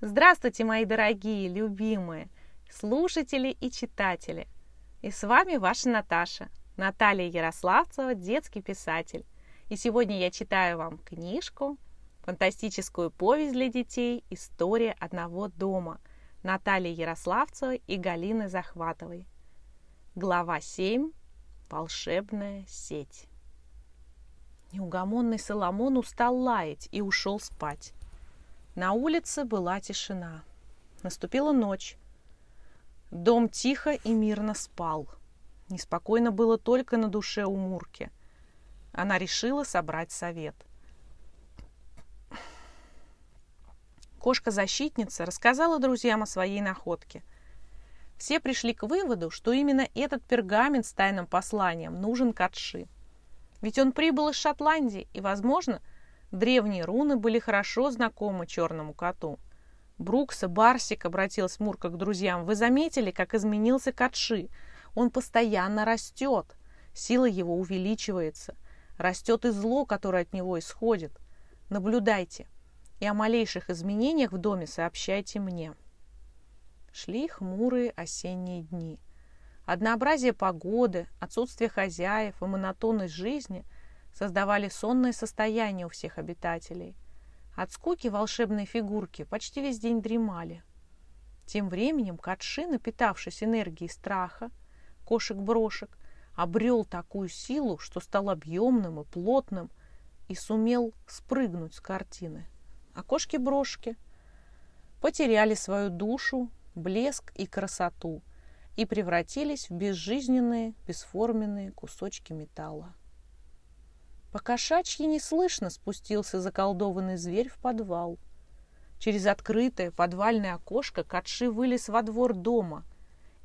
Здравствуйте, мои дорогие, любимые слушатели и читатели! И с вами ваша Наташа, Наталья Ярославцева, детский писатель. И сегодня я читаю вам книжку, фантастическую повесть для детей «История одного дома» Натальи Ярославцевой и Галины Захватовой. Глава 7. Волшебная сеть. Неугомонный Соломон устал лаять и ушел спать. На улице была тишина. Наступила ночь. Дом тихо и мирно спал. Неспокойно было только на душе у Мурки. Она решила собрать совет. Кошка-защитница рассказала друзьям о своей находке. Все пришли к выводу, что именно этот пергамент с тайным посланием нужен Катши. Ведь он прибыл из Шотландии, и, возможно, древние руны были хорошо знакомы черному коту. Брукса, Барсик, обратилась Мурка к друзьям, вы заметили, как изменился Катши? Он постоянно растет, сила его увеличивается, растет и зло, которое от него исходит. Наблюдайте, и о малейших изменениях в доме сообщайте мне. Шли хмурые осенние дни – Однообразие погоды, отсутствие хозяев и монотонность жизни создавали сонное состояние у всех обитателей. От скуки волшебные фигурки почти весь день дремали. Тем временем Катши, напитавшись энергией страха, кошек-брошек, обрел такую силу, что стал объемным и плотным и сумел спрыгнуть с картины. А кошки-брошки потеряли свою душу, блеск и красоту – и превратились в безжизненные, бесформенные кусочки металла. По кошачьи неслышно спустился заколдованный зверь в подвал. Через открытое подвальное окошко Катши вылез во двор дома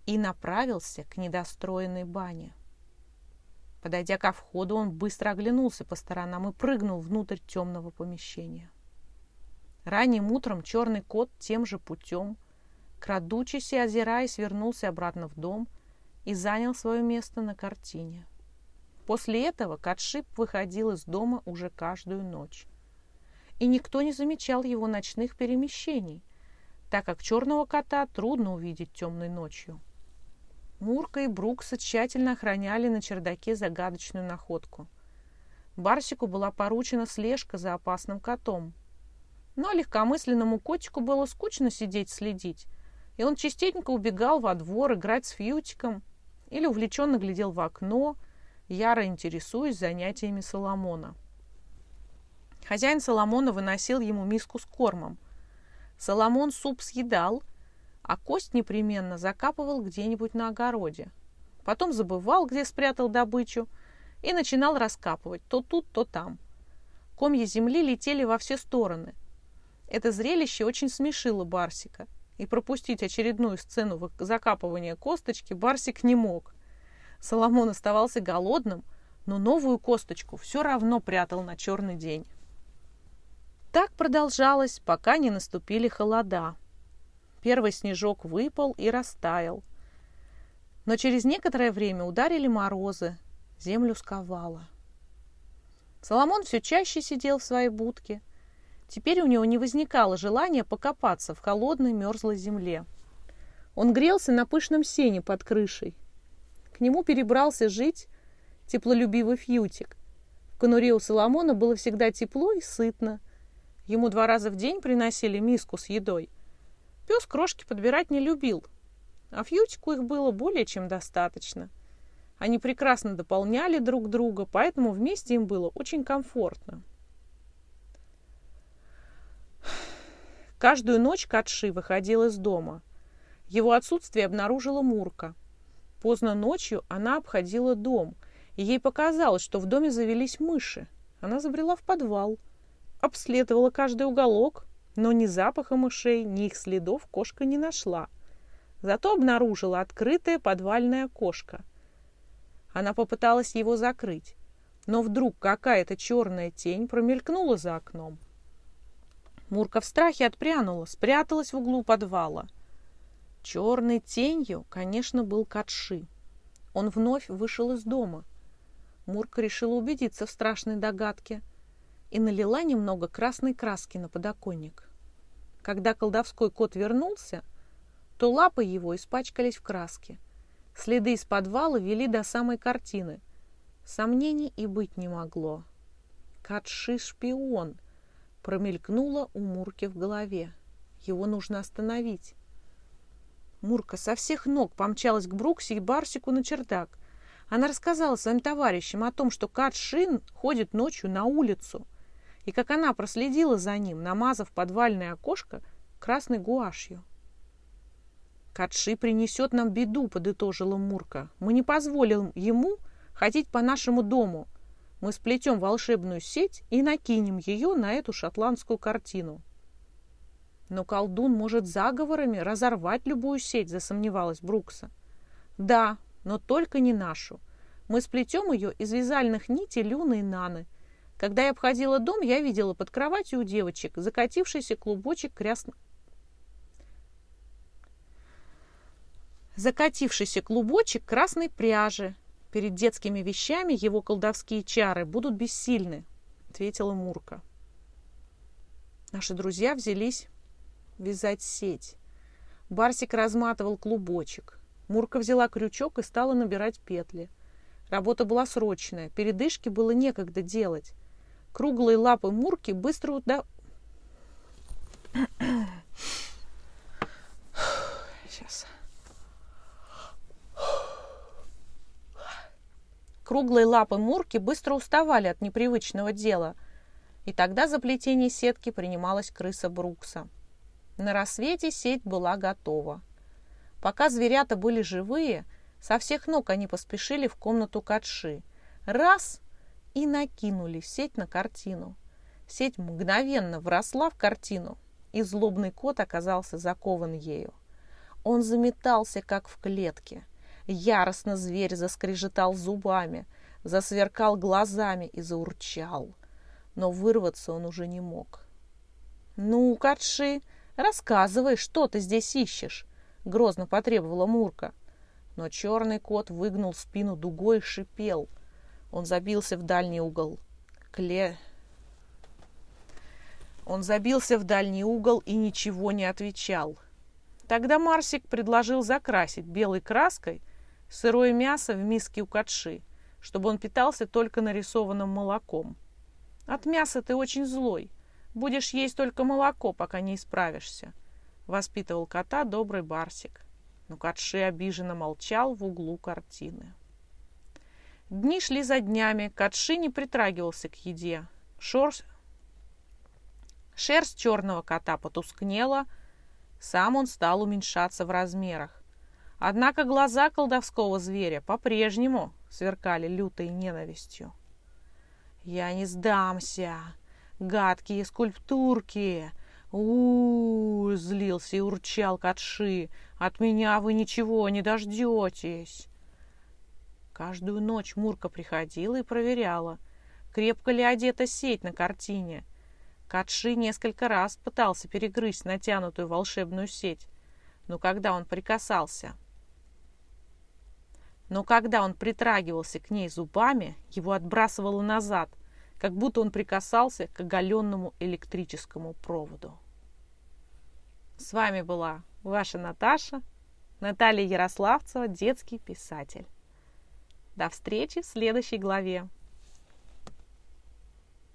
и направился к недостроенной бане. Подойдя ко входу, он быстро оглянулся по сторонам и прыгнул внутрь темного помещения. Ранним утром черный кот тем же путем – Крадучись и озираясь, вернулся обратно в дом и занял свое место на картине. После этого Катшип выходил из дома уже каждую ночь. И никто не замечал его ночных перемещений, так как черного кота трудно увидеть темной ночью. Мурка и Брукса тщательно охраняли на чердаке загадочную находку. Барсику была поручена слежка за опасным котом. Но легкомысленному котику было скучно сидеть следить, и он частенько убегал во двор играть с Фьютиком или увлеченно глядел в окно, яро интересуясь занятиями Соломона. Хозяин Соломона выносил ему миску с кормом. Соломон суп съедал, а кость непременно закапывал где-нибудь на огороде. Потом забывал, где спрятал добычу, и начинал раскапывать то тут, то там. Комья земли летели во все стороны. Это зрелище очень смешило Барсика – и пропустить очередную сцену закапывания косточки Барсик не мог. Соломон оставался голодным, но новую косточку все равно прятал на черный день. Так продолжалось, пока не наступили холода. Первый снежок выпал и растаял. Но через некоторое время ударили морозы, землю сковало. Соломон все чаще сидел в своей будке – Теперь у него не возникало желания покопаться в холодной мерзлой земле. Он грелся на пышном сене под крышей. К нему перебрался жить теплолюбивый фьютик. В конуре у Соломона было всегда тепло и сытно. Ему два раза в день приносили миску с едой. Пес крошки подбирать не любил, а фьютику их было более чем достаточно. Они прекрасно дополняли друг друга, поэтому вместе им было очень комфортно. Каждую ночь Катши выходил из дома. Его отсутствие обнаружила Мурка. Поздно ночью она обходила дом, и ей показалось, что в доме завелись мыши. Она забрела в подвал, обследовала каждый уголок, но ни запаха мышей, ни их следов кошка не нашла. Зато обнаружила открытое подвальное окошко. Она попыталась его закрыть, но вдруг какая-то черная тень промелькнула за окном. Мурка в страхе отпрянула, спряталась в углу подвала. Черной тенью, конечно, был Катши. Он вновь вышел из дома. Мурка решила убедиться в страшной догадке и налила немного красной краски на подоконник. Когда колдовской кот вернулся, то лапы его испачкались в краске. Следы из подвала вели до самой картины. Сомнений и быть не могло. «Катши шпион!» промелькнуло у Мурки в голове. Его нужно остановить. Мурка со всех ног помчалась к Бруксе и Барсику на чердак. Она рассказала своим товарищам о том, что Катшин ходит ночью на улицу, и как она проследила за ним, намазав подвальное окошко красной гуашью. «Катши принесет нам беду», — подытожила Мурка. «Мы не позволим ему ходить по нашему дому. Мы сплетем волшебную сеть и накинем ее на эту шотландскую картину». «Но колдун может заговорами разорвать любую сеть», — засомневалась Брукса. «Да, но только не нашу. Мы сплетем ее из вязальных нитей Люны и Наны. Когда я обходила дом, я видела под кроватью у девочек закатившийся клубочек крясно... Закатившийся клубочек красной пряжи. Перед детскими вещами его колдовские чары будут бессильны, ответила Мурка. Наши друзья взялись вязать сеть. Барсик разматывал клубочек. Мурка взяла крючок и стала набирать петли. Работа была срочная, передышки было некогда делать. Круглые лапы Мурки быстро уда... Сейчас. Круглые лапы Мурки быстро уставали от непривычного дела, и тогда за плетение сетки принималась крыса Брукса. На рассвете сеть была готова. Пока зверята были живые, со всех ног они поспешили в комнату Катши. Раз — и накинули сеть на картину. Сеть мгновенно вросла в картину, и злобный кот оказался закован ею. Он заметался, как в клетке. Яростно зверь заскрежетал зубами, засверкал глазами и заурчал. Но вырваться он уже не мог. «Ну, Катши, рассказывай, что ты здесь ищешь?» — грозно потребовала Мурка. Но черный кот выгнул спину дугой и шипел. Он забился в дальний угол. Кле... Он забился в дальний угол и ничего не отвечал. Тогда Марсик предложил закрасить белой краской сырое мясо в миске у катши, чтобы он питался только нарисованным молоком. От мяса ты очень злой. Будешь есть только молоко, пока не исправишься, — воспитывал кота добрый Барсик. Но Катши обиженно молчал в углу картины. Дни шли за днями, Катши не притрагивался к еде. Шорс... Шерсть черного кота потускнела, сам он стал уменьшаться в размерах. Однако глаза колдовского зверя по-прежнему сверкали лютой ненавистью. «Я не сдамся! Гадкие скульптурки! у, -у, -у злился и урчал Катши. «От меня вы ничего не дождетесь!» Каждую ночь Мурка приходила и проверяла, крепко ли одета сеть на картине. Катши несколько раз пытался перегрызть натянутую волшебную сеть, но когда он прикасался... Но когда он притрагивался к ней зубами, его отбрасывало назад, как будто он прикасался к оголенному электрическому проводу. С вами была ваша Наташа, Наталья Ярославцева, детский писатель. До встречи в следующей главе.